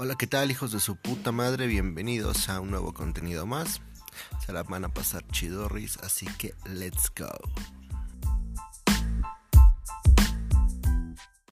Hola, ¿qué tal hijos de su puta madre? Bienvenidos a un nuevo contenido más. Se la van a pasar chidorris, así que let's go.